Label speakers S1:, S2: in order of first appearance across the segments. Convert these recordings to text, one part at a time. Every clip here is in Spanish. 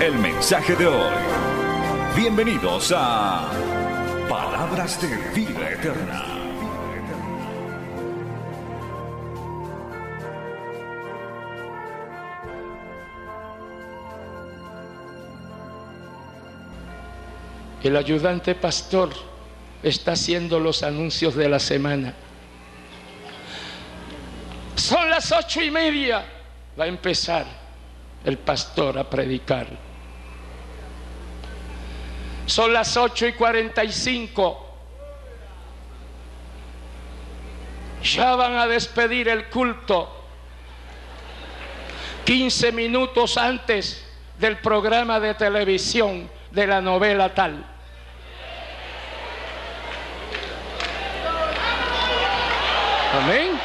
S1: el mensaje de hoy. Bienvenidos a Palabras de Vida Eterna.
S2: El ayudante pastor está haciendo los anuncios de la semana. Son las ocho y media. Va a empezar el pastor a predicar. Son las ocho y cuarenta y cinco. Ya van a despedir el culto. 15 minutos antes del programa de televisión de la novela tal. Amén.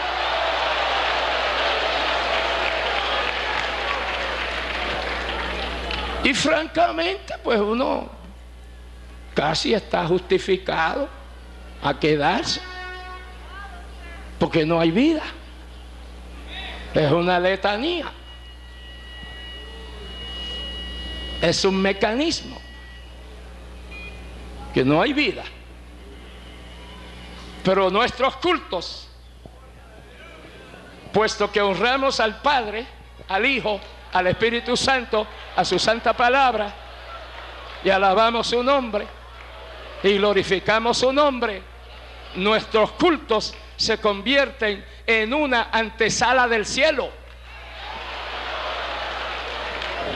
S2: Y francamente, pues uno casi está justificado a quedarse, porque no hay vida. Es una letanía. Es un mecanismo que no hay vida. Pero nuestros cultos, puesto que honramos al Padre, al Hijo, al Espíritu Santo, a su santa palabra, y alabamos su nombre, y glorificamos su nombre, nuestros cultos se convierten en una antesala del cielo.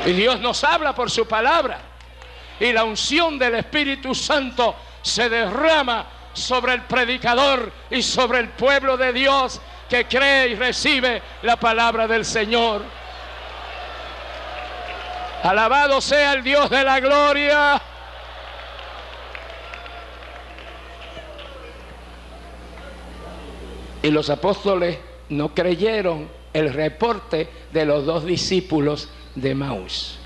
S2: Y Dios nos habla por su palabra y la unción del Espíritu Santo se derrama sobre el predicador y sobre el pueblo de Dios que cree y recibe la palabra del Señor. Alabado sea el Dios de la gloria. Y los apóstoles no creyeron el reporte de los dos discípulos de Maús.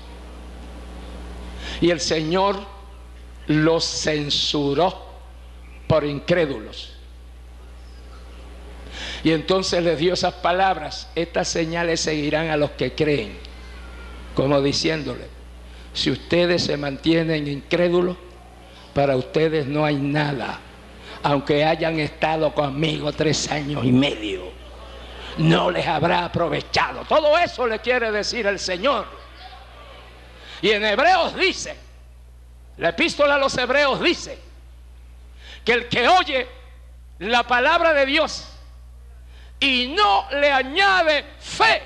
S2: Y el Señor los censuró por incrédulos. Y entonces les dio esas palabras, estas señales seguirán a los que creen, como diciéndole, si ustedes se mantienen incrédulos, para ustedes no hay nada, aunque hayan estado conmigo tres años y medio, no les habrá aprovechado. Todo eso le quiere decir el Señor. Y en Hebreos dice, la epístola a los Hebreos dice, que el que oye la palabra de Dios y no le añade fe,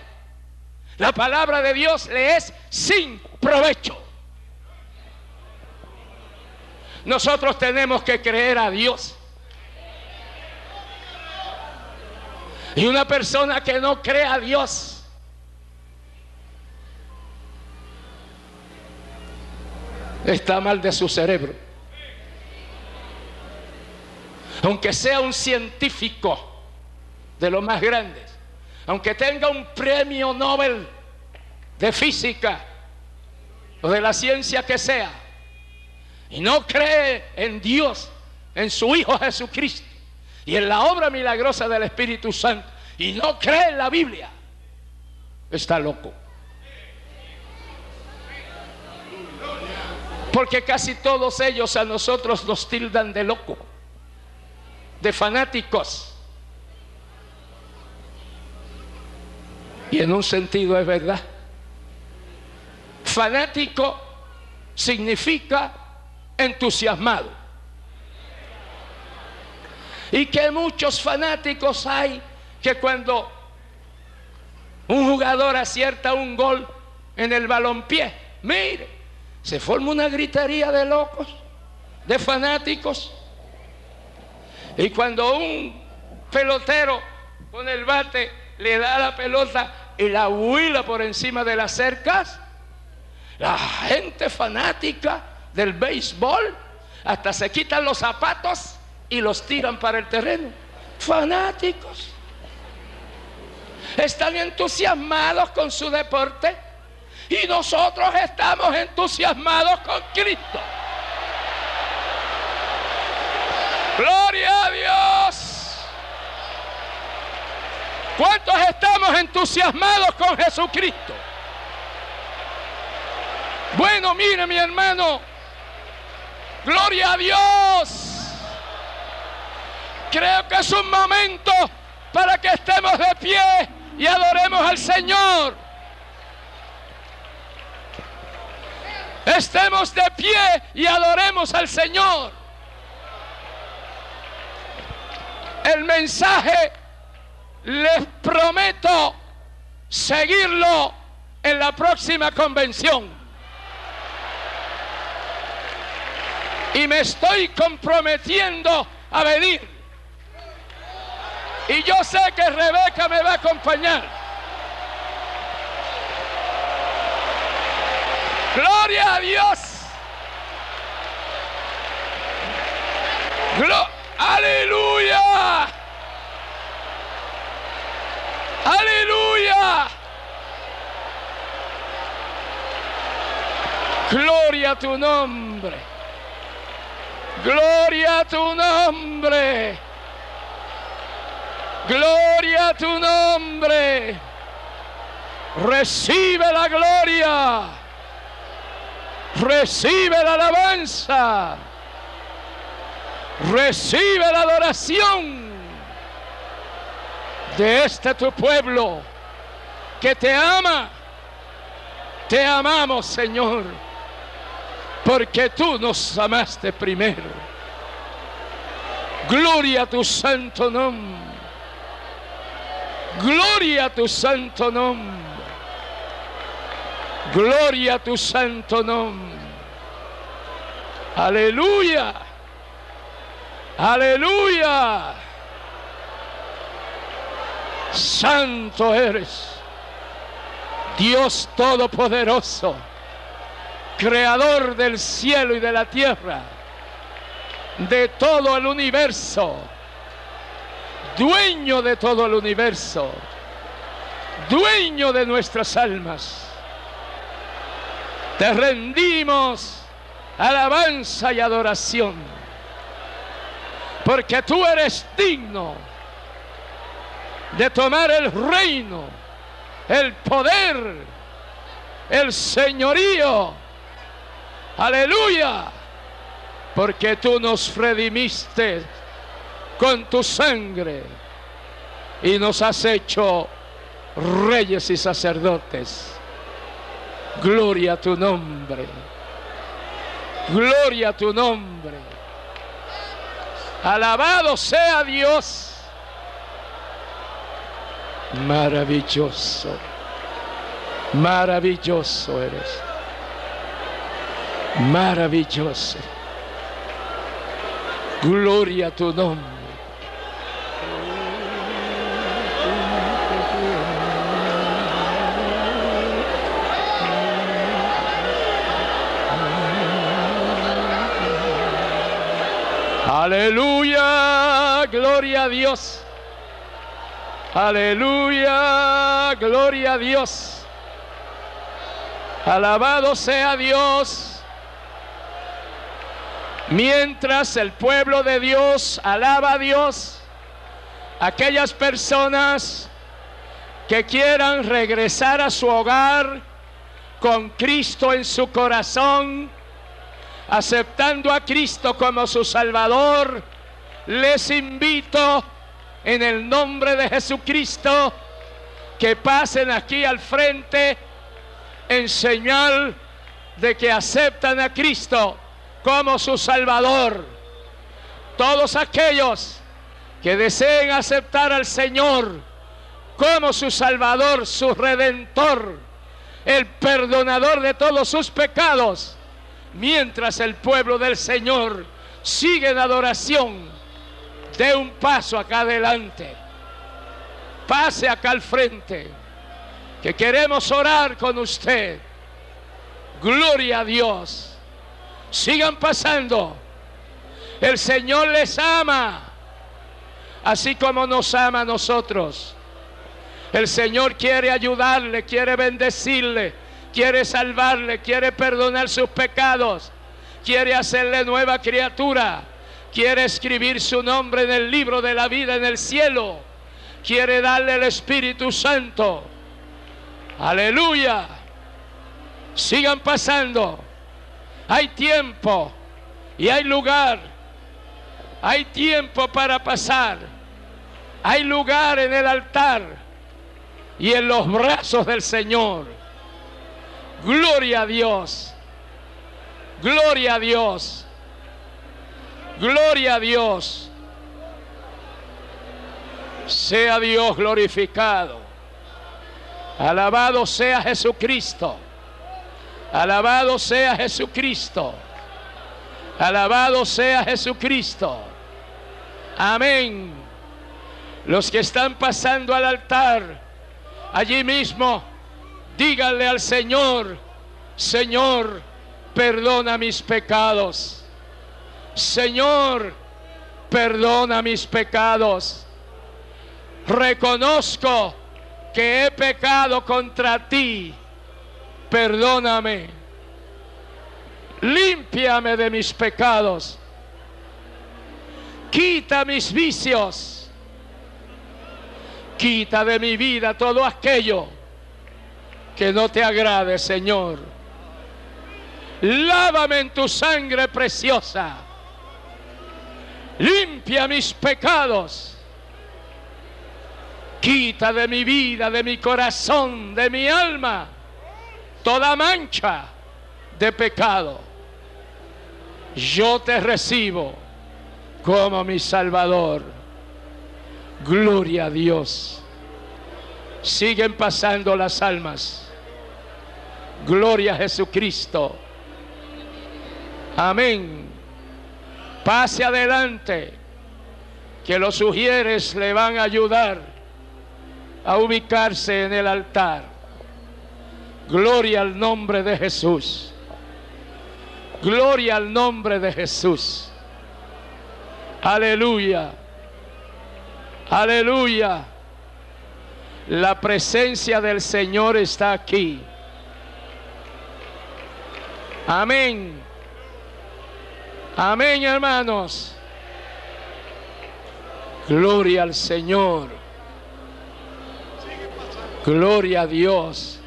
S2: la palabra de Dios le es sin provecho. Nosotros tenemos que creer a Dios. Y una persona que no cree a Dios, está mal de su cerebro. Aunque sea un científico de los más grandes, aunque tenga un premio Nobel de física o de la ciencia que sea, y no cree en Dios, en su Hijo Jesucristo y en la obra milagrosa del Espíritu Santo, y no cree en la Biblia, está loco. Porque casi todos ellos a nosotros nos tildan de loco, de fanáticos. Y en un sentido es verdad. Fanático significa entusiasmado. Y que muchos fanáticos hay que cuando un jugador acierta un gol en el balompié, mire, se forma una gritería de locos, de fanáticos. Y cuando un pelotero con el bate le da la pelota y la huila por encima de las cercas, la gente fanática del béisbol, hasta se quitan los zapatos y los tiran para el terreno. Fanáticos. Están entusiasmados con su deporte y nosotros estamos entusiasmados con Cristo. Gloria a Dios. ¿Cuántos estamos entusiasmados con Jesucristo? Bueno, mire mi hermano, gloria a Dios. Creo que es un momento para que estemos de pie y adoremos al Señor. Estemos de pie y adoremos al Señor. El mensaje les prometo seguirlo en la próxima convención. Y me estoy comprometiendo a venir. Y yo sé que Rebeca me va a acompañar. Gloria a Dios. Aleluya. Aleluya. Gloria a tu nombre. Gloria a tu nombre. Gloria a tu nombre. Recibe la gloria. Recibe la alabanza. Recibe la adoración de este tu pueblo que te ama. Te amamos, Señor, porque tú nos amaste primero. Gloria a tu santo nombre. Gloria a tu santo nombre. Gloria a tu santo nombre. Aleluya. Aleluya. Santo eres, Dios Todopoderoso, Creador del cielo y de la tierra, de todo el universo, dueño de todo el universo, dueño de nuestras almas. Te rendimos alabanza y adoración, porque tú eres digno de tomar el reino, el poder, el señorío. Aleluya. Porque tú nos redimiste con tu sangre y nos has hecho reyes y sacerdotes. Gloria a tu nombre. Gloria a tu nombre. Alabado sea Dios. Maravilloso. Maravilloso eres. Maravilloso. Gloria a tu nombre. Aleluya, gloria a Dios. Aleluya, gloria a Dios. Alabado sea Dios. Mientras el pueblo de Dios alaba a Dios, aquellas personas que quieran regresar a su hogar con Cristo en su corazón, aceptando a Cristo como su Salvador, les invito en el nombre de Jesucristo que pasen aquí al frente en señal de que aceptan a Cristo como su Salvador. Todos aquellos que deseen aceptar al Señor como su Salvador, su Redentor, el perdonador de todos sus pecados, mientras el pueblo del Señor sigue en adoración dé un paso acá adelante. Pase acá al frente. Que queremos orar con usted. Gloria a Dios. Sigan pasando. El Señor les ama, así como nos ama a nosotros. El Señor quiere ayudarle, quiere bendecirle, quiere salvarle, quiere perdonar sus pecados, quiere hacerle nueva criatura, quiere escribir su nombre en el libro de la vida en el cielo, quiere darle el Espíritu Santo. Aleluya. Sigan pasando. Hay tiempo y hay lugar. Hay tiempo para pasar. Hay lugar en el altar y en los brazos del Señor. Gloria a Dios. Gloria a Dios. Gloria a Dios. Sea Dios glorificado. Alabado sea Jesucristo. Alabado sea Jesucristo. Alabado sea Jesucristo. Amén. Los que están pasando al altar, allí mismo, díganle al Señor, Señor, perdona mis pecados. Señor, perdona mis pecados. Reconozco que he pecado contra ti. Perdóname. Límpiame de mis pecados. Quita mis vicios. Quita de mi vida todo aquello que no te agrade, Señor. Lávame en tu sangre preciosa. Limpia mis pecados. Quita de mi vida, de mi corazón, de mi alma, toda mancha de pecado. Yo te recibo como mi Salvador. Gloria a Dios. Siguen pasando las almas. Gloria a Jesucristo. Amén. Pase adelante, que los sugieres le van a ayudar a ubicarse en el altar. Gloria al nombre de Jesús. Gloria al nombre de Jesús. Aleluya. Aleluya. La presencia del Señor está aquí. Amén. Amén, hermanos. Gloria al Señor. Gloria a Dios.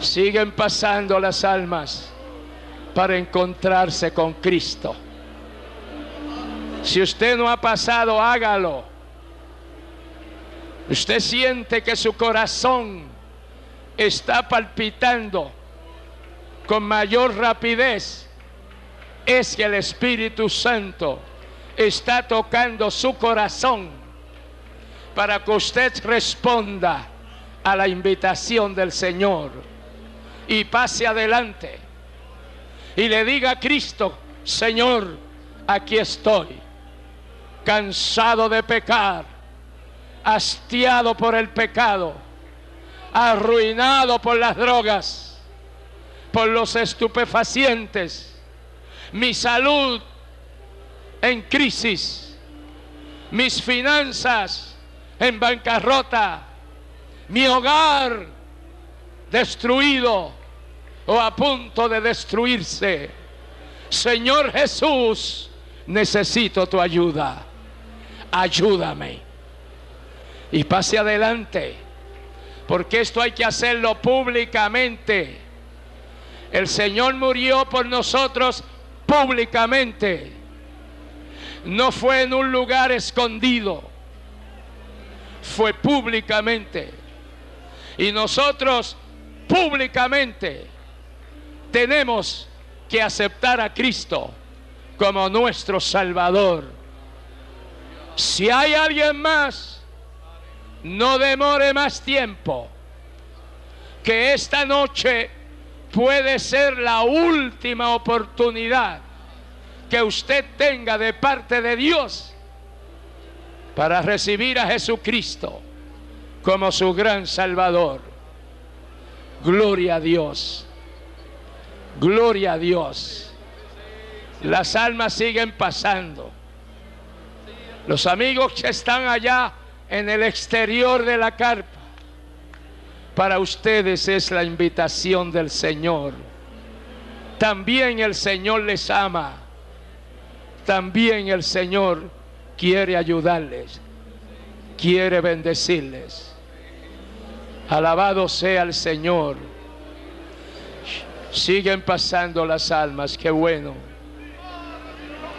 S2: Siguen pasando las almas para encontrarse con Cristo. Si usted no ha pasado, hágalo. Usted siente que su corazón está palpitando con mayor rapidez. Es que el Espíritu Santo está tocando su corazón para que usted responda a la invitación del Señor y pase adelante y le diga a Cristo, Señor, aquí estoy, cansado de pecar, hastiado por el pecado, arruinado por las drogas, por los estupefacientes, mi salud en crisis, mis finanzas en bancarrota, mi hogar destruido o a punto de destruirse. Señor Jesús, necesito tu ayuda. Ayúdame. Y pase adelante, porque esto hay que hacerlo públicamente. El Señor murió por nosotros públicamente. No fue en un lugar escondido fue públicamente. Y nosotros públicamente tenemos que aceptar a Cristo como nuestro Salvador. Si hay alguien más, no demore más tiempo, que esta noche puede ser la última oportunidad que usted tenga de parte de Dios para recibir a Jesucristo como su gran Salvador. Gloria a Dios. Gloria a Dios. Las almas siguen pasando. Los amigos que están allá en el exterior de la carpa, para ustedes es la invitación del Señor. También el Señor les ama. También el Señor quiere ayudarles. Quiere bendecirles. Alabado sea el Señor. Siguen pasando las almas. Qué bueno.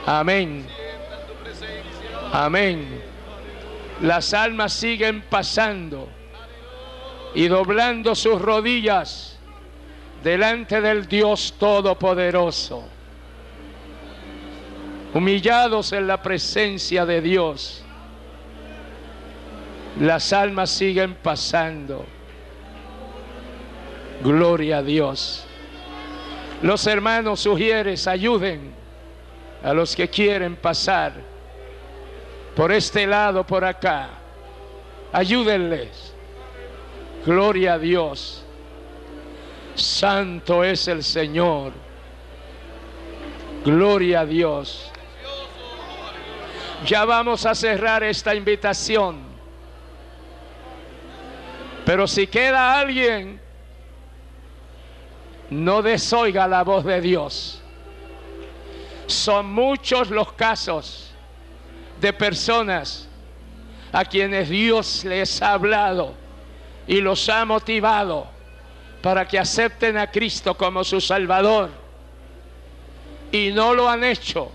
S2: Amén. Amén. Las almas siguen pasando y doblando sus rodillas delante del Dios Todopoderoso. Humillados en la presencia de Dios. Las almas siguen pasando. Gloria a Dios. Los hermanos sugieres ayuden a los que quieren pasar por este lado, por acá. Ayúdenles. Gloria a Dios. Santo es el Señor. Gloria a Dios. Ya vamos a cerrar esta invitación. Pero si queda alguien, no desoiga la voz de Dios. Son muchos los casos de personas a quienes Dios les ha hablado y los ha motivado para que acepten a Cristo como su Salvador. Y no lo han hecho.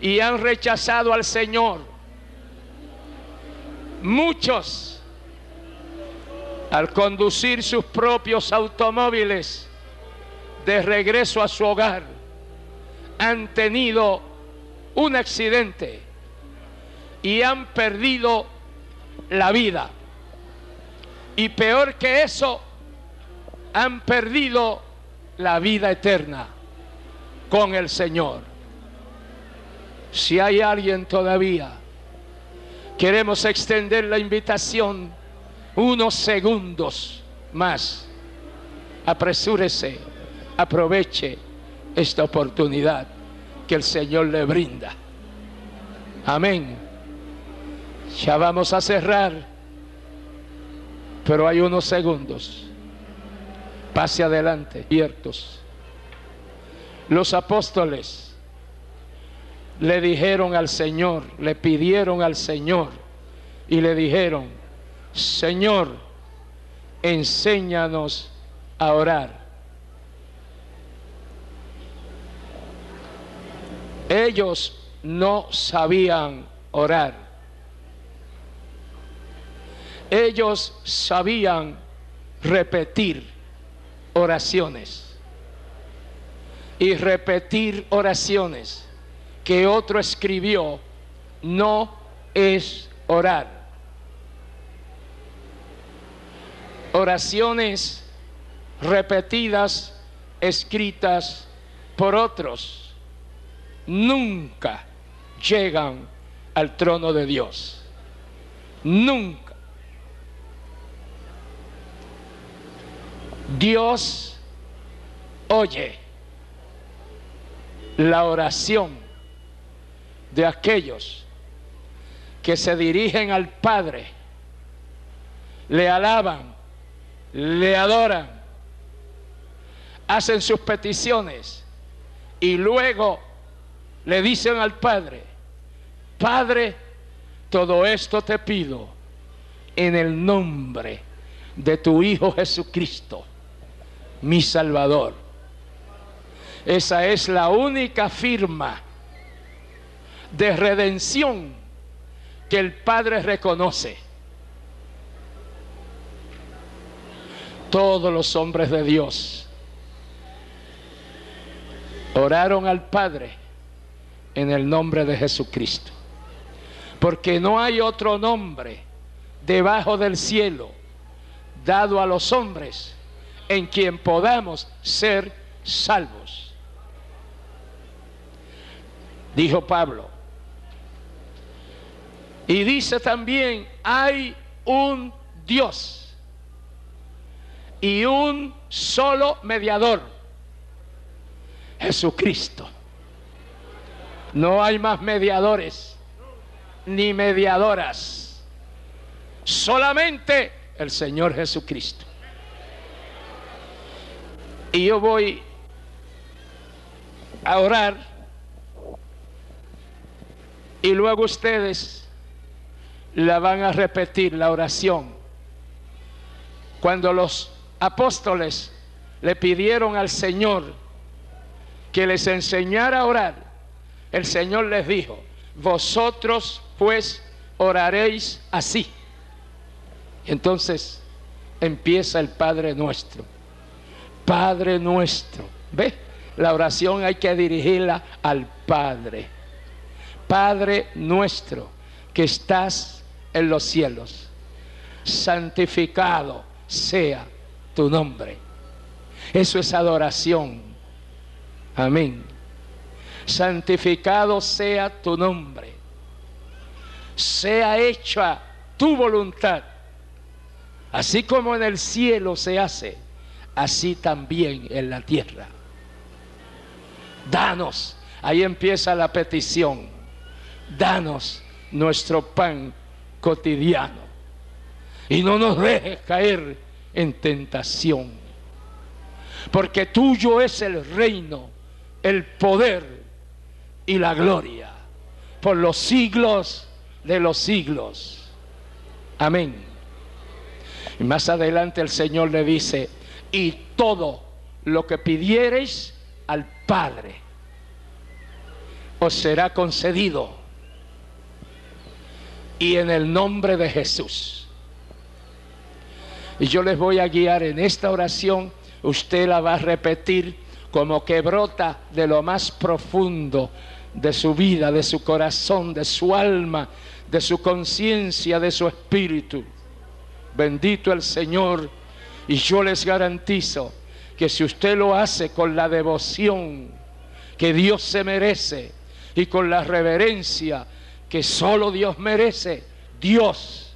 S2: Y han rechazado al Señor. Muchos, al conducir sus propios automóviles de regreso a su hogar, han tenido un accidente y han perdido la vida. Y peor que eso, han perdido la vida eterna con el Señor. Si hay alguien todavía, queremos extender la invitación unos segundos más. Apresúrese, aproveche esta oportunidad que el Señor le brinda. Amén. Ya vamos a cerrar, pero hay unos segundos. Pase adelante, abiertos. Los apóstoles le dijeron al Señor, le pidieron al Señor y le dijeron, Señor, enséñanos a orar. Ellos no sabían orar. Ellos sabían repetir oraciones. Y repetir oraciones que otro escribió no es orar. Oraciones repetidas, escritas por otros nunca llegan al trono de Dios. Nunca. Dios oye la oración de aquellos que se dirigen al Padre, le alaban, le adoran, hacen sus peticiones y luego le dicen al Padre, Padre, todo esto te pido en el nombre de tu Hijo Jesucristo, mi Salvador. Esa es la única firma de redención que el Padre reconoce. Todos los hombres de Dios oraron al Padre en el nombre de Jesucristo. Porque no hay otro nombre debajo del cielo dado a los hombres en quien podamos ser salvos. Dijo Pablo. Y dice también, hay un Dios y un solo mediador Jesucristo. No hay más mediadores ni mediadoras. Solamente el Señor Jesucristo. Y yo voy a orar y luego ustedes la van a repetir, la oración. Cuando los apóstoles le pidieron al Señor que les enseñara a orar, el Señor les dijo, vosotros pues oraréis así. Entonces empieza el Padre nuestro. Padre nuestro. ¿Ve? La oración hay que dirigirla al Padre. Padre nuestro que estás en los cielos. Santificado sea tu nombre. Eso es adoración. Amén. Santificado sea tu nombre. Sea hecha tu voluntad. Así como en el cielo se hace, así también en la tierra. Danos, ahí empieza la petición, danos nuestro pan cotidiano y no nos dejes caer en tentación, porque tuyo es el reino, el poder y la gloria por los siglos de los siglos. Amén. Y más adelante el Señor le dice, y todo lo que pidiereis al Padre os será concedido. Y en el nombre de Jesús. Y yo les voy a guiar en esta oración. Usted la va a repetir como que brota de lo más profundo de su vida, de su corazón, de su alma, de su conciencia, de su espíritu. Bendito el Señor. Y yo les garantizo que si usted lo hace con la devoción que Dios se merece y con la reverencia que solo Dios merece, Dios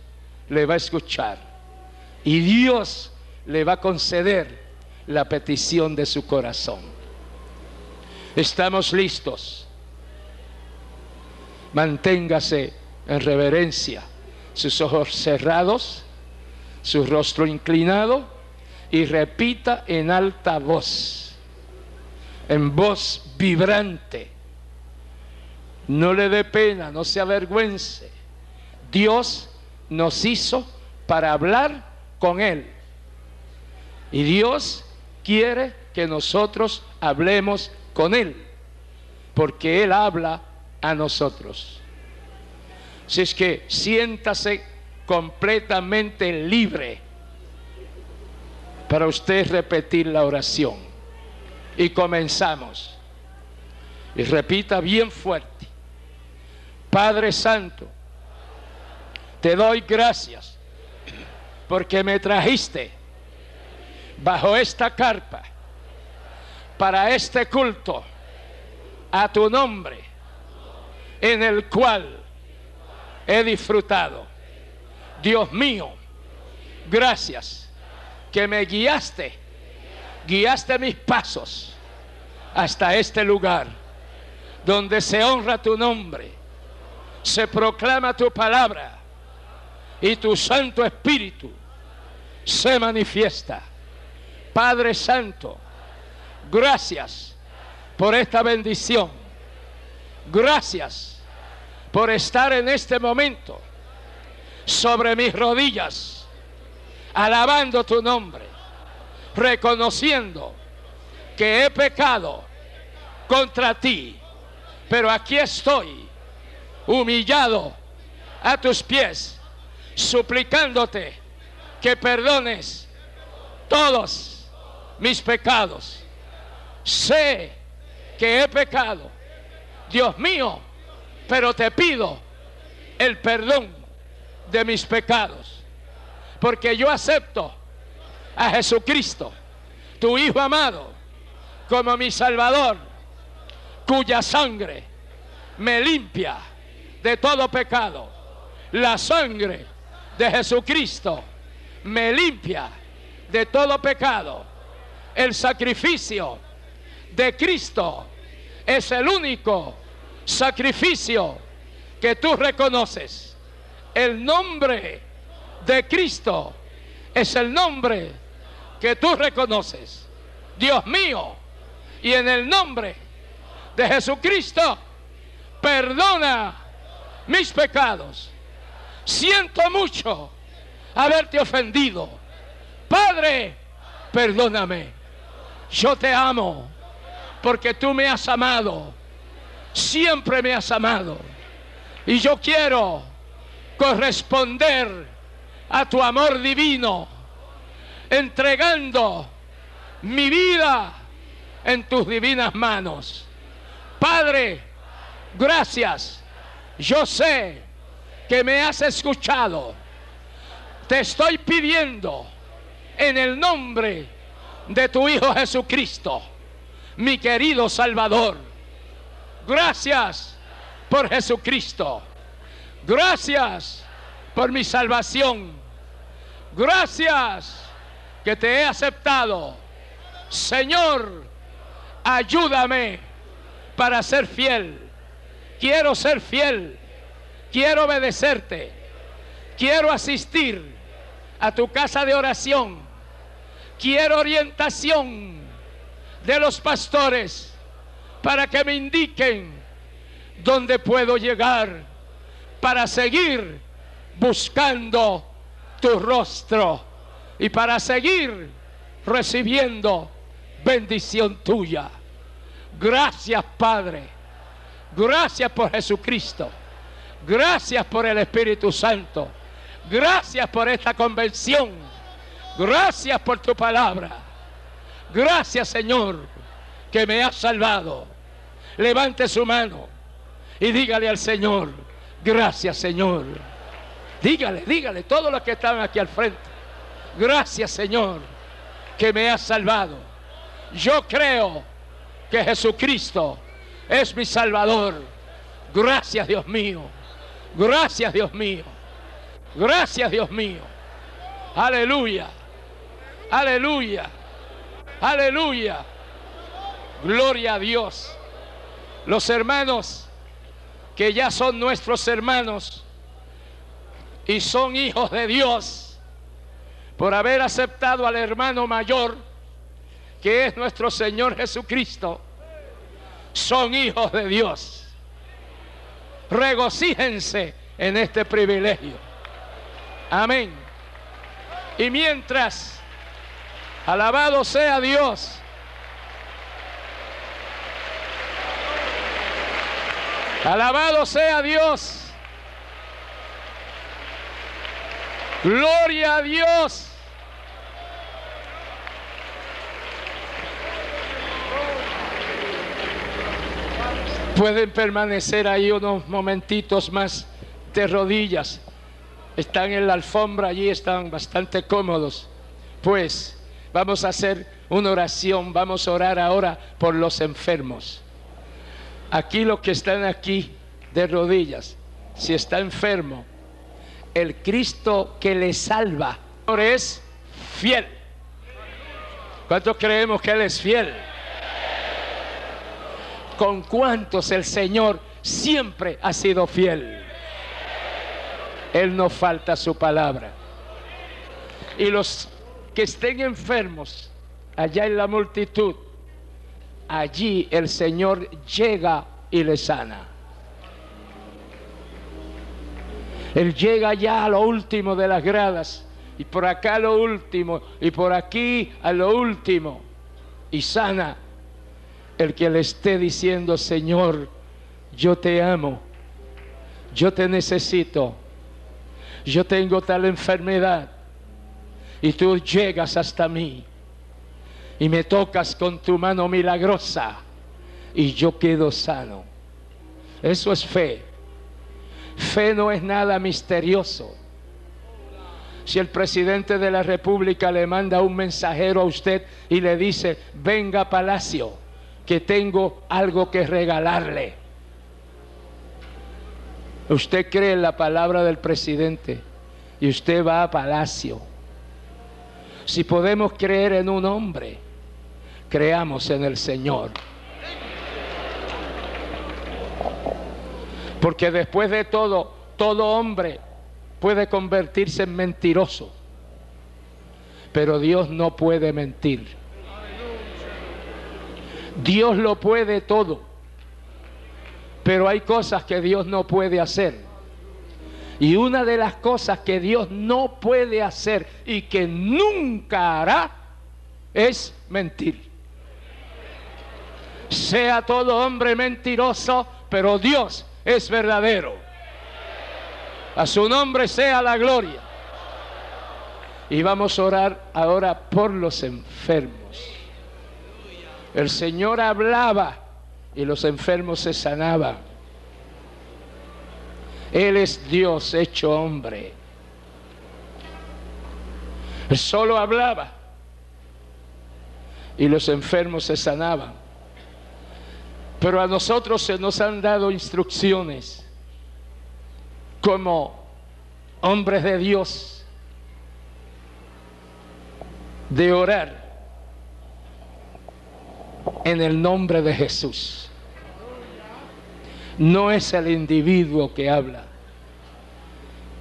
S2: le va a escuchar y Dios le va a conceder la petición de su corazón. Estamos listos. Manténgase en reverencia, sus ojos cerrados, su rostro inclinado y repita en alta voz, en voz vibrante. No le dé pena, no se avergüence. Dios nos hizo para hablar con Él. Y Dios quiere que nosotros hablemos con Él, porque Él habla a nosotros. Si es que siéntase completamente libre para usted repetir la oración. Y comenzamos. Y repita bien fuerte. Padre Santo, te doy gracias porque me trajiste bajo esta carpa para este culto a tu nombre en el cual he disfrutado. Dios mío, gracias que me guiaste, guiaste mis pasos hasta este lugar, donde se honra tu nombre, se proclama tu palabra y tu Santo Espíritu se manifiesta. Padre Santo, gracias por esta bendición. Gracias por estar en este momento sobre mis rodillas alabando tu nombre, reconociendo que he pecado contra ti, pero aquí estoy humillado a tus pies, suplicándote que perdones todos mis pecados. Sé que he pecado, Dios mío, pero te pido el perdón de mis pecados porque yo acepto a Jesucristo, tu Hijo amado, como mi Salvador, cuya sangre me limpia de todo pecado. La sangre de Jesucristo me limpia de todo pecado. El sacrificio de Cristo es el único sacrificio que tú reconoces. El nombre de Cristo es el nombre que tú reconoces. Dios mío, y en el nombre de Jesucristo, perdona mis pecados. Siento mucho haberte ofendido. Padre, perdóname. Yo te amo porque tú me has amado. Siempre me has amado. Y yo quiero corresponder a tu amor divino, entregando mi vida en tus divinas manos. Padre, gracias. Yo sé que me has escuchado. Te estoy pidiendo en el nombre de tu Hijo Jesucristo, mi querido Salvador. Gracias por Jesucristo. Gracias por mi salvación. Gracias que te he aceptado. Señor, ayúdame para ser fiel. Quiero ser fiel. Quiero obedecerte. Quiero asistir a tu casa de oración. Quiero orientación de los pastores para que me indiquen dónde puedo llegar para seguir buscando tu rostro y para seguir recibiendo bendición tuya. Gracias Padre. Gracias por Jesucristo. Gracias por el Espíritu Santo. Gracias por esta convención. Gracias por tu palabra. Gracias Señor que me has salvado. Levante su mano y dígale al Señor, gracias Señor. Dígale, dígale, todos los que están aquí al frente. Gracias Señor que me has salvado. Yo creo que Jesucristo es mi Salvador. Gracias Dios mío. Gracias Dios mío. Gracias Dios mío. Aleluya. Aleluya. Aleluya. Gloria a Dios. Los hermanos que ya son nuestros hermanos y son hijos de Dios por haber aceptado al hermano mayor que es nuestro Señor Jesucristo, son hijos de Dios. Regocíjense en este privilegio. Amén. Y mientras, alabado sea Dios. Alabado sea Dios. Gloria a Dios. Pueden permanecer ahí unos momentitos más de rodillas. Están en la alfombra, allí están bastante cómodos. Pues vamos a hacer una oración, vamos a orar ahora por los enfermos. Aquí los que están aquí de rodillas, si está enfermo, el Cristo que le salva es fiel. ¿Cuántos creemos que Él es fiel? ¿Con cuántos el Señor siempre ha sido fiel? Él no falta su palabra. Y los que estén enfermos allá en la multitud, allí el Señor llega y le sana. Él llega ya a lo último de las gradas y por acá a lo último y por aquí a lo último y sana el que le esté diciendo, Señor, yo te amo, yo te necesito, yo tengo tal enfermedad y tú llegas hasta mí y me tocas con tu mano milagrosa y yo quedo sano. Eso es fe. Fe no es nada misterioso. Si el presidente de la República le manda un mensajero a usted y le dice, venga a Palacio, que tengo algo que regalarle. Usted cree en la palabra del presidente y usted va a Palacio. Si podemos creer en un hombre, creamos en el Señor. Porque después de todo, todo hombre puede convertirse en mentiroso, pero Dios no puede mentir. Dios lo puede todo, pero hay cosas que Dios no puede hacer. Y una de las cosas que Dios no puede hacer y que nunca hará es mentir. Sea todo hombre mentiroso, pero Dios es verdadero. A su nombre sea la gloria. Y vamos a orar ahora por los enfermos. El Señor hablaba y los enfermos se sanaban. Él es Dios hecho hombre. Él solo hablaba y los enfermos se sanaban. Pero a nosotros se nos han dado instrucciones como hombres de Dios de orar en el nombre de Jesús. No es el individuo que habla,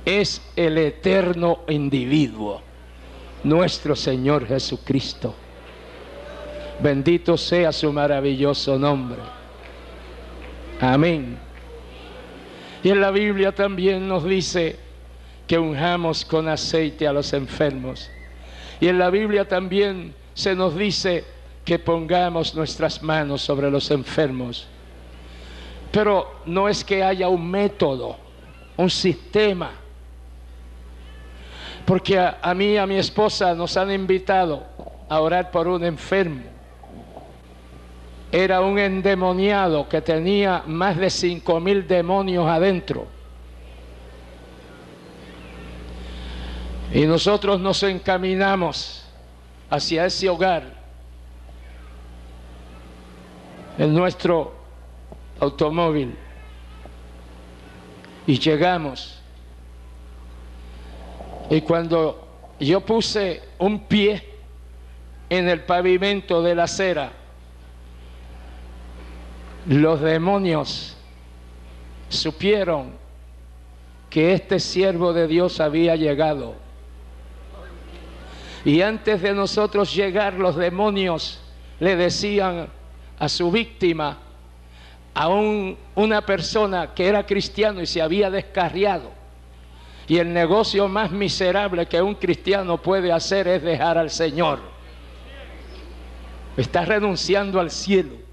S2: es el eterno individuo, nuestro Señor Jesucristo. Bendito sea su maravilloso nombre. Amén. Y en la Biblia también nos dice que unjamos con aceite a los enfermos. Y en la Biblia también se nos dice que pongamos nuestras manos sobre los enfermos. Pero no es que haya un método, un sistema. Porque a, a mí y a mi esposa nos han invitado a orar por un enfermo era un endemoniado que tenía más de cinco mil demonios adentro. Y nosotros nos encaminamos hacia ese hogar en nuestro automóvil y llegamos. Y cuando yo puse un pie en el pavimento de la acera, los demonios supieron que este siervo de Dios había llegado. Y antes de nosotros llegar, los demonios le decían a su víctima, a una persona que era cristiano y se había descarriado. Y el negocio más miserable que un cristiano puede hacer es dejar al Señor. Está renunciando al cielo.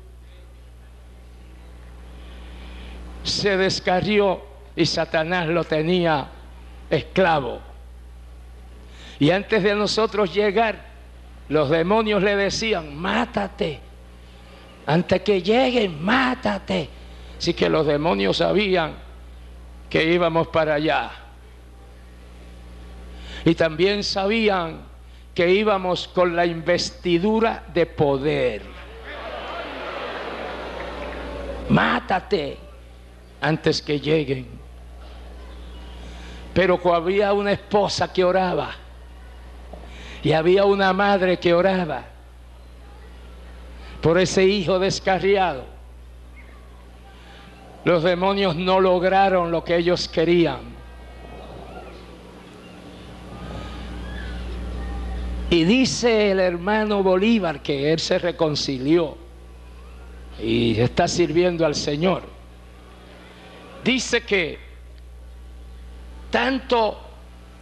S2: Se descarrió y Satanás lo tenía esclavo. Y antes de nosotros llegar, los demonios le decían, mátate. Antes que lleguen, mátate. Así que los demonios sabían que íbamos para allá. Y también sabían que íbamos con la investidura de poder. Mátate antes que lleguen. Pero había una esposa que oraba y había una madre que oraba por ese hijo descarriado. Los demonios no lograron lo que ellos querían. Y dice el hermano Bolívar que él se reconcilió y está sirviendo al Señor dice que tanto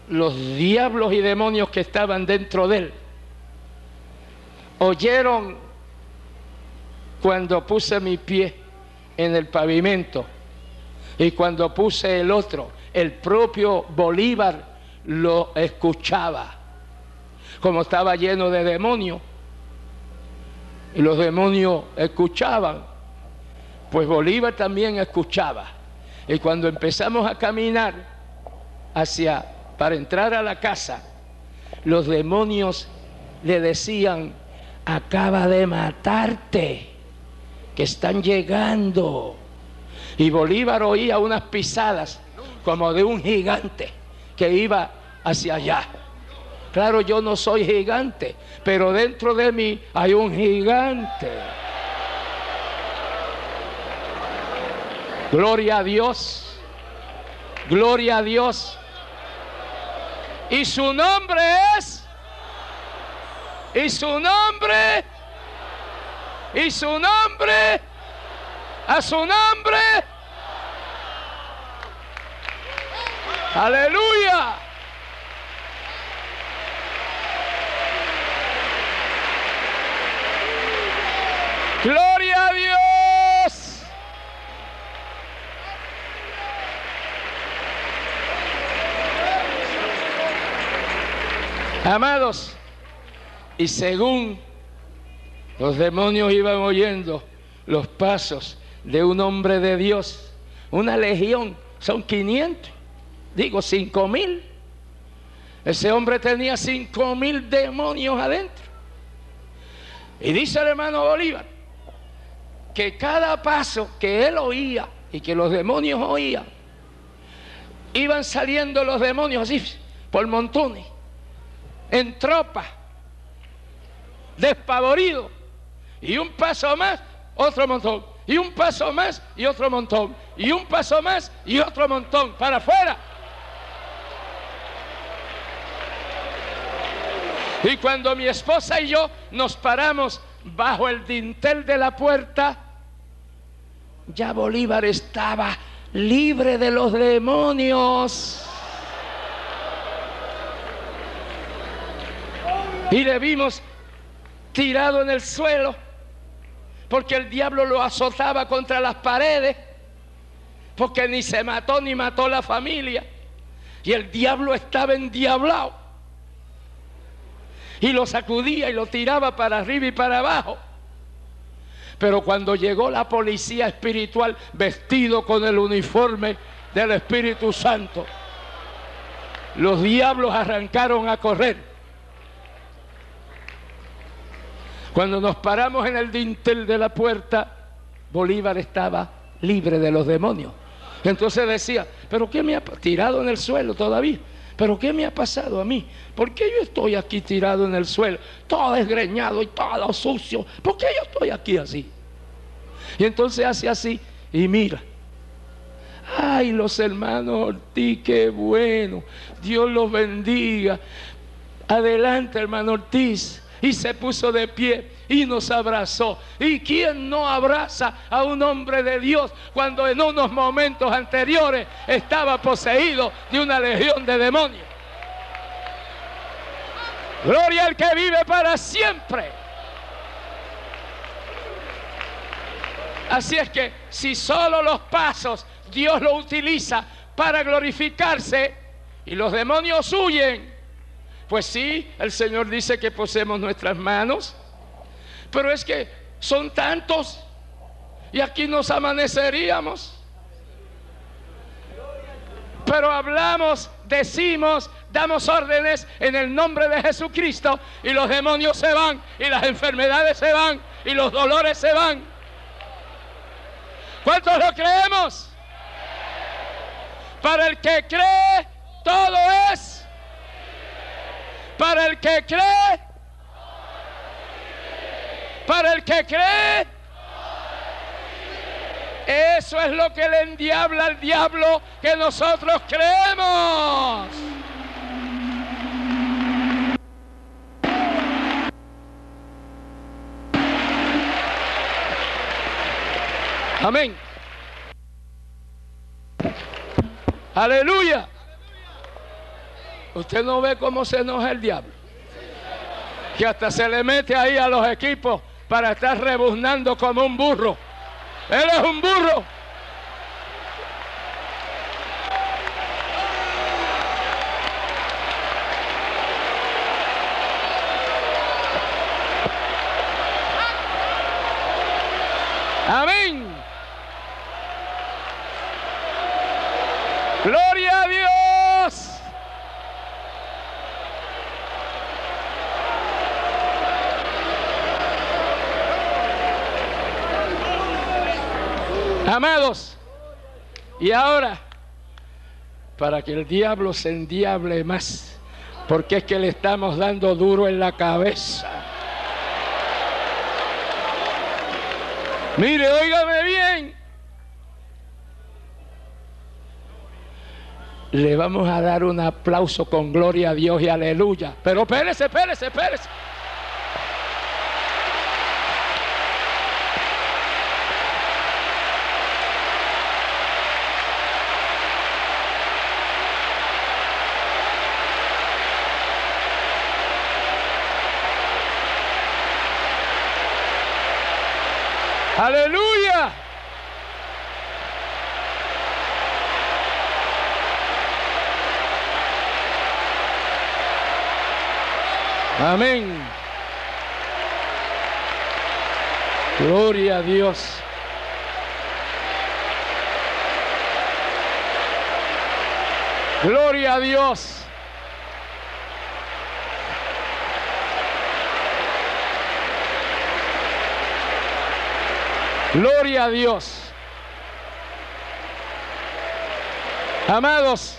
S2: los diablos y demonios que estaban dentro de él oyeron cuando puse mi pie en el pavimento y cuando puse el otro, el propio Bolívar lo escuchaba, como estaba lleno de demonios. Y los demonios escuchaban, pues Bolívar también escuchaba. Y cuando empezamos a caminar hacia, para entrar a la casa, los demonios le decían, acaba de matarte, que están llegando. Y Bolívar oía unas pisadas como de un gigante que iba hacia allá. Claro, yo no soy gigante, pero dentro de mí hay un gigante. Gloria a Dios. Gloria a Dios. Y su nombre es. Y su nombre. Y su nombre. A su nombre. Aleluya. Gloria a Dios. Amados, y según los demonios iban oyendo los pasos de un hombre de Dios, una legión, son 500, digo 5 mil. Ese hombre tenía 5 mil demonios adentro. Y dice el hermano Bolívar que cada paso que él oía y que los demonios oían, iban saliendo los demonios así por montones en tropa, despavorido. Y un paso más, otro montón. Y un paso más y otro montón. Y un paso más y otro montón. Para afuera. Y cuando mi esposa y yo nos paramos bajo el dintel de la puerta, ya Bolívar estaba libre de los demonios. Y le vimos tirado en el suelo, porque el diablo lo azotaba contra las paredes, porque ni se mató ni mató la familia. Y el diablo estaba endiablado. Y lo sacudía y lo tiraba para arriba y para abajo. Pero cuando llegó la policía espiritual vestido con el uniforme del Espíritu Santo, los diablos arrancaron a correr. Cuando nos paramos en el dintel de la puerta, Bolívar estaba libre de los demonios. Entonces decía, pero ¿qué me ha tirado en el suelo todavía? ¿Pero qué me ha pasado a mí? ¿Por qué yo estoy aquí tirado en el suelo, todo desgreñado y todo sucio? ¿Por qué yo estoy aquí así? Y entonces hace así y mira. Ay, los hermanos Ortiz, qué bueno. Dios los bendiga. Adelante, hermano Ortiz y se puso de pie y nos abrazó. ¿Y quién no abraza a un hombre de Dios cuando en unos momentos anteriores estaba poseído de una legión de demonios? Gloria al que vive para siempre. Así es que si solo los pasos Dios lo utiliza para glorificarse y los demonios huyen, pues sí, el Señor dice que poseemos nuestras manos, pero es que son tantos y aquí nos amaneceríamos. Pero hablamos, decimos, damos órdenes en el nombre de Jesucristo y los demonios se van y las enfermedades se van y los dolores se van. ¿Cuántos lo creemos? Para el que cree, todo es para el que cree. Para el que cree. Eso es lo que le endiabla al diablo que nosotros creemos. Amén. Aleluya. Usted no ve cómo se enoja el diablo. Que hasta se le mete ahí a los equipos para estar rebuznando como un burro. Él es un burro. Amén. Gloria a Dios. Amados, y ahora, para que el diablo se endiable más, Porque es que le estamos dando duro en la cabeza. Mire, óigame bien. Le vamos a dar un aplauso con gloria a Dios y aleluya. Pero espérese, espérese, espérese. Aleluya. Amén. Gloria a Dios. Gloria a Dios. Gloria a Dios. Amados,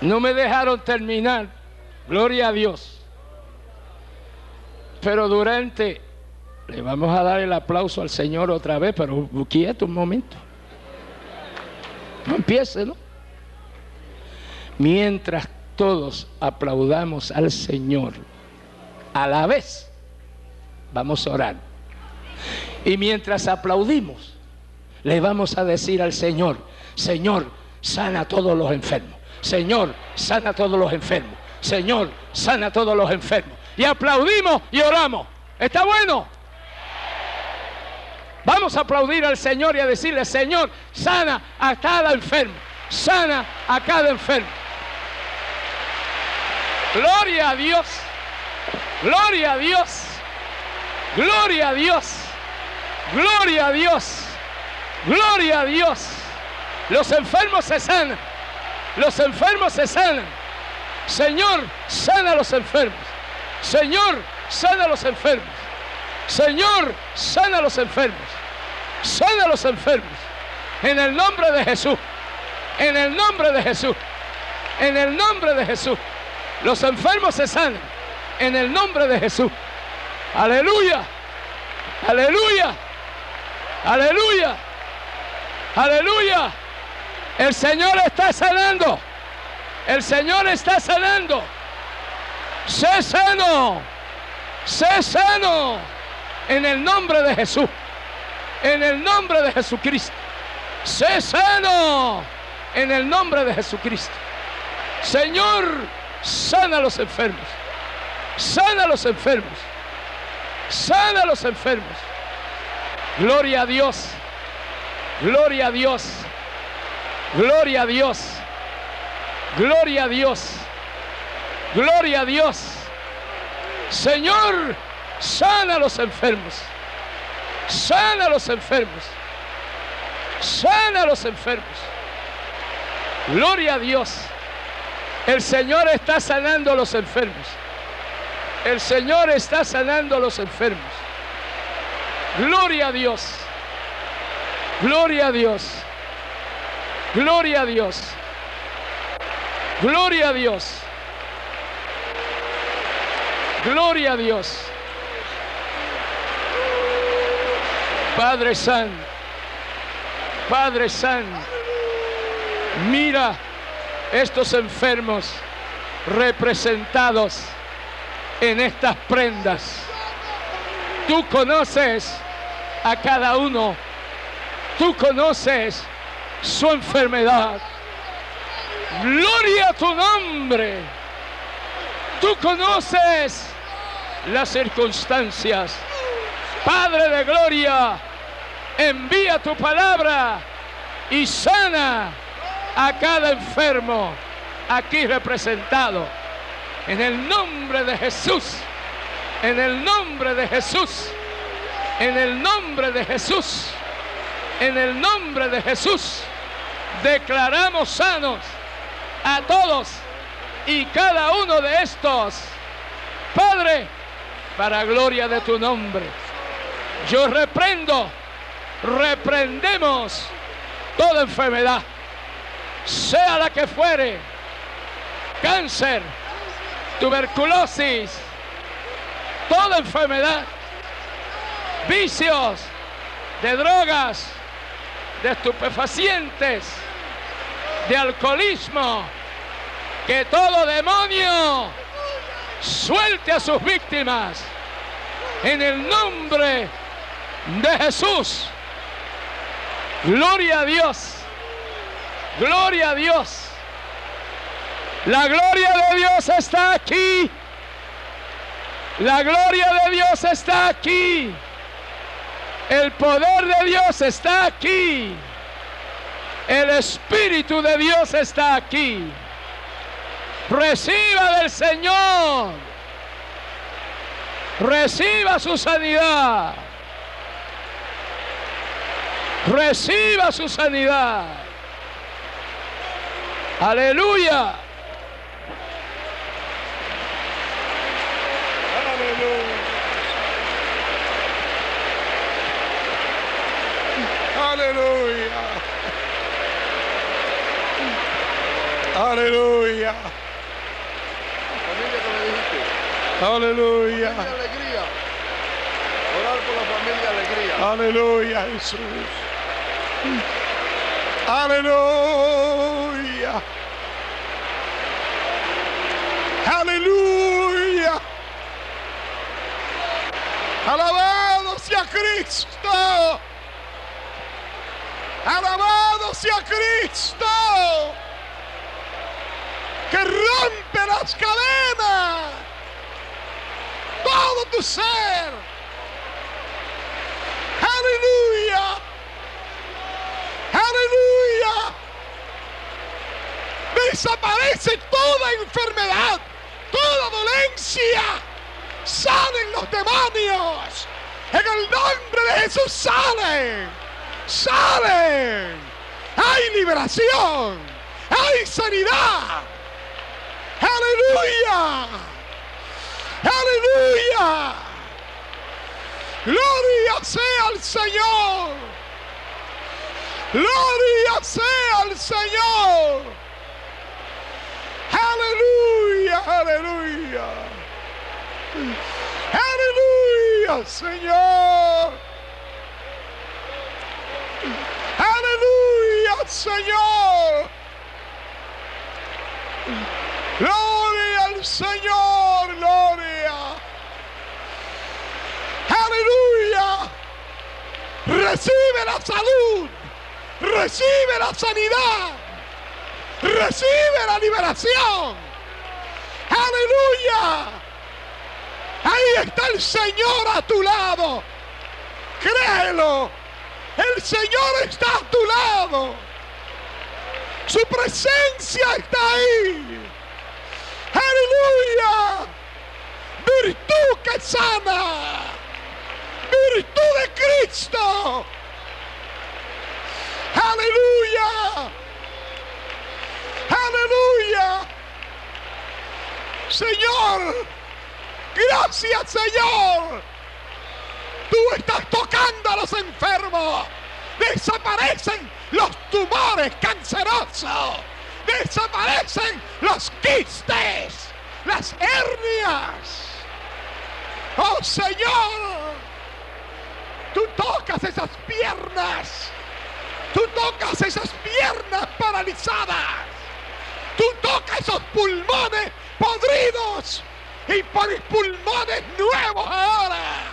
S2: no me dejaron terminar. Gloria a Dios. Pero durante, le vamos a dar el aplauso al Señor otra vez, pero quieto un momento. No empiece, ¿no? Mientras todos aplaudamos al Señor, a la vez vamos a orar. Y mientras aplaudimos, le vamos a decir al Señor, Señor, sana a todos los enfermos. Señor, sana a todos los enfermos. Señor, sana a todos los enfermos. Y aplaudimos y oramos. ¿Está bueno? Vamos a aplaudir al Señor y a decirle, Señor, sana a cada enfermo. Sana a cada enfermo. Gloria a Dios. Gloria a Dios. Gloria a Dios. Gloria a Dios. Gloria a Dios. Los enfermos se sanan. Los enfermos se sanan. Señor, sana a los enfermos. Señor, sana a los enfermos. Señor, sana a los enfermos. Sana a los enfermos. En el nombre de Jesús. En el nombre de Jesús. En el nombre de Jesús. Los enfermos se sanan. En el nombre de Jesús. Aleluya. Aleluya. Aleluya. Aleluya. El Señor está sanando. El Señor está sanando. Sé sano. Sé sano. En el nombre de Jesús. En el nombre de Jesucristo. Sé sano. En el nombre de Jesucristo. Señor, sana a los enfermos. Sana a los enfermos. Sana a los enfermos. Gloria a Dios. Gloria a Dios. Gloria a Dios. Gloria a Dios. Gloria a Dios. Señor, sana a los enfermos. Sana a los enfermos. Sana a los enfermos. Gloria a Dios. El Señor está sanando a los enfermos. El Señor está sanando a los enfermos. Gloria a Dios. Gloria a Dios. Gloria a Dios. Gloria a Dios. Gloria a Dios. Padre Santo. Padre Santo. Mira estos enfermos representados en estas prendas. Tú conoces a cada uno. Tú conoces su enfermedad. Gloria a tu nombre. Tú conoces las circunstancias. Padre de gloria, envía tu palabra y sana a cada enfermo aquí representado. En el nombre de Jesús. En el nombre de Jesús. En el nombre de Jesús. En el nombre de Jesús. Declaramos sanos a todos y cada uno de estos. Padre, para gloria de tu nombre. Yo reprendo, reprendemos toda enfermedad, sea la que fuere, cáncer, tuberculosis, toda enfermedad, vicios de drogas, de estupefacientes, de alcoholismo, que todo demonio suelte a sus víctimas en el nombre de Jesús. Gloria a Dios. Gloria a Dios. La gloria de Dios está aquí. La gloria de Dios está aquí. El poder de Dios está aquí. El Espíritu de Dios está aquí. Reciba del Señor. Reciba su sanidad. Reciba su sanidad. Aleluya.
S3: Aleluya. Aleluya.
S4: Familia que me dijiste.
S3: Aleluya.
S4: Familia alegría. Orar por la familia alegría.
S3: Aleluya, Jesús. Aleluya. Aleluya. Alabado sea Cristo. Alabado sea Cristo. Que rompe las cadenas. Todo tu ser. Aleluya. Aleluya. Desaparece toda enfermedad, toda dolencia. Salen los demonios. En el nombre de Jesús salen. Salen. Hay liberación. Hay sanidad. Aleluya. Aleluya. Gloria sea al Señor. Gloria sea al Señor. Aleluya, aleluya. Aleluya, Señor. Señor. Gloria al Señor, gloria. Aleluya. Recibe la salud. Recibe la sanidad. Recibe la liberación. Aleluya. Ahí está el Señor a tu lado. Créelo. El Señor está a tu lado. Su presencia está ahí. Aleluya. Virtud que sana. Virtud de Cristo. Aleluya. Aleluya. Señor. Gracias Señor. Tú estás tocando a los enfermos. Desaparecen los tumores cancerosos. Desaparecen los quistes. Las hernias. Oh Señor. Tú tocas esas piernas. Tú tocas esas piernas paralizadas. Tú tocas esos pulmones podridos y pones pulmones nuevos ahora.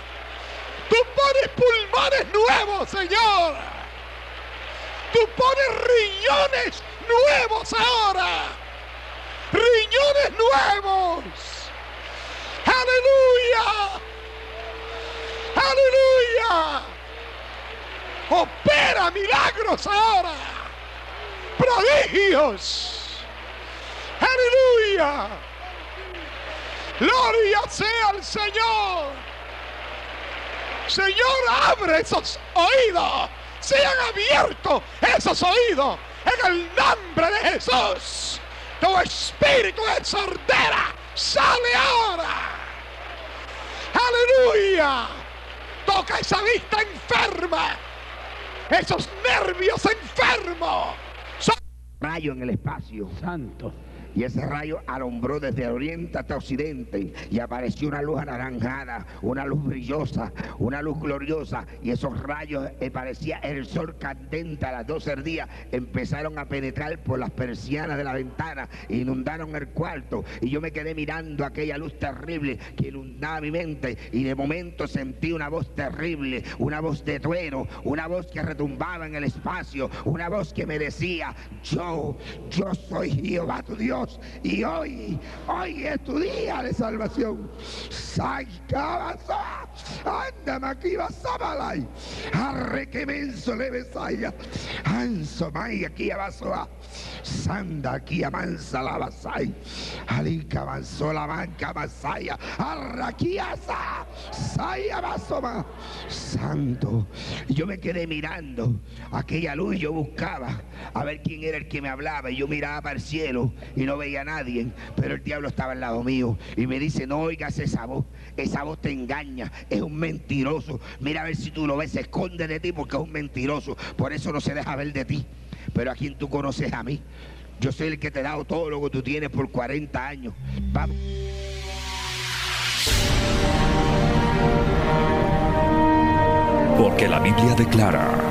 S3: Pones pulmones nuevos, Señor. Tú pones riñones nuevos ahora. Riñones nuevos. Aleluya. Aleluya. Opera milagros ahora. Prodigios. Aleluya. Gloria sea al Señor. Señor, abre esos oídos. Sean abiertos esos oídos. En el nombre de Jesús. Tu espíritu de sordera sale ahora. Aleluya. Toca esa vista enferma. Esos nervios enfermos.
S5: rayo en el espacio.
S2: Santo.
S5: Y ese rayo alumbró desde oriente hasta occidente y apareció una luz anaranjada, una luz brillosa, una luz gloriosa. Y esos rayos eh, parecía el sol candente a las 12 del. Empezaron a penetrar por las persianas de la ventana, inundaron el cuarto. Y yo me quedé mirando aquella luz terrible que inundaba mi mente. Y de momento sentí una voz terrible, una voz de trueno, una voz que retumbaba en el espacio, una voz que me decía, yo, yo soy Jehová tu Dios y hoy, hoy es tu día de salvación. Anda, aquí malay. Arre que menso le besaya. Anso mai aquí abaso. Sanda aquí amansa la basay. Alica avanzó la banca masaya. Arraquiasa. Saya basoma. Santo. Yo me quedé mirando aquella luz. Yo buscaba a ver quién era el que me hablaba. Y yo miraba para el cielo y no veía a nadie, pero el diablo estaba al lado mío y me dice, no oigas esa voz, esa voz te engaña, es un mentiroso, mira a ver si tú lo ves, se esconde de ti porque es un mentiroso, por eso no se deja ver de ti, pero a quien tú conoces a mí, yo soy el que te he dado todo lo que tú tienes por 40 años. Vamos.
S1: Porque la Biblia declara